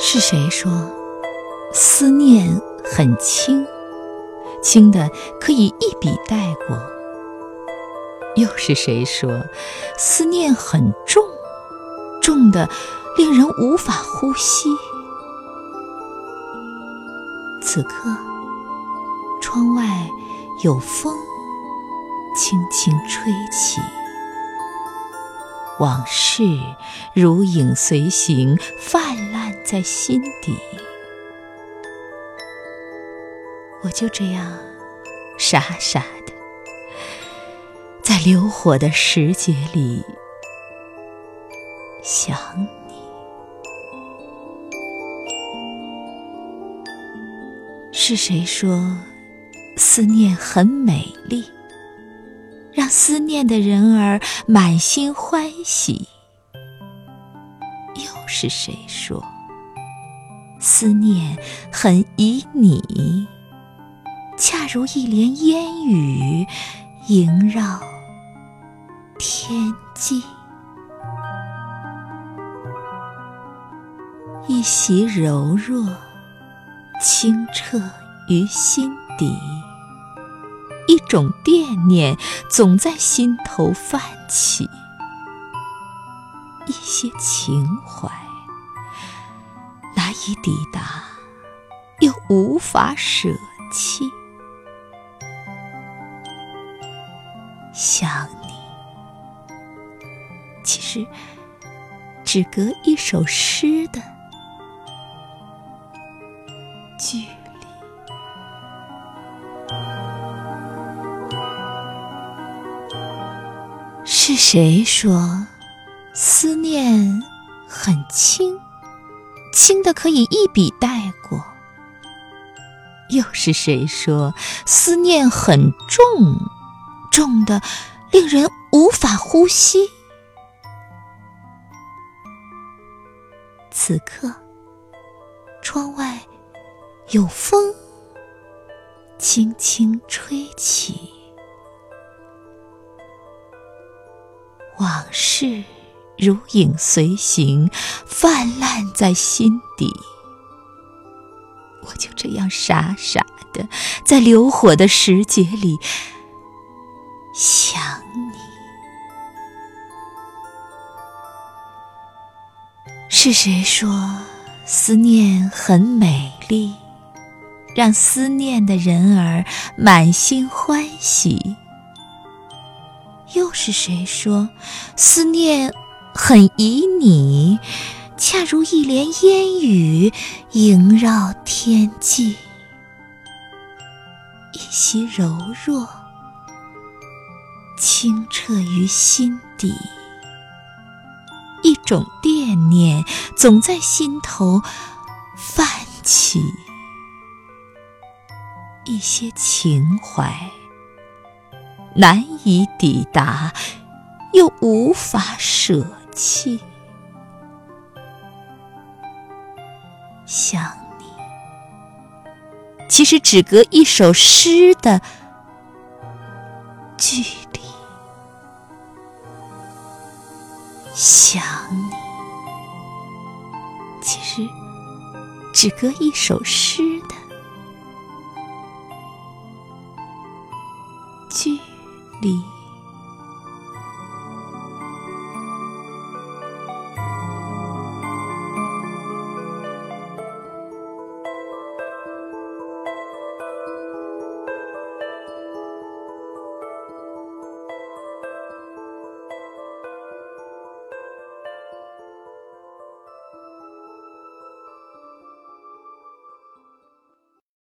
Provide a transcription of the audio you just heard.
是谁说思念很轻，轻的可以一笔带过？又是谁说思念很重，重的令人无法呼吸？此刻，窗外有风轻轻吹起。往事如影随形，泛在心底。我就这样傻傻的，在流火的时节里想你。是谁说思念很美丽？让思念的人儿满心欢喜。又是谁说思念很旖旎？恰如一帘烟雨萦绕天际，一袭柔弱清澈于心底。一种惦念总在心头泛起，一些情怀抵达，又无法舍弃。想你，其实只隔一首诗的距。是谁说思念很轻，轻的可以一笔带过？又是谁说思念很重，重的令人无法呼吸？此刻，窗外有风轻轻吹起。往事如影随形，泛滥在心底。我就这样傻傻的，在流火的时节里想你。是谁说思念很美丽，让思念的人儿满心欢喜？又是谁说思念很旖旎，恰如一帘烟雨萦绕天际，一袭柔弱清澈于心底，一种惦念总在心头泛起，一些情怀。难以抵达，又无法舍气。想你，其实只隔一首诗的距离。想你，其实只隔一首诗。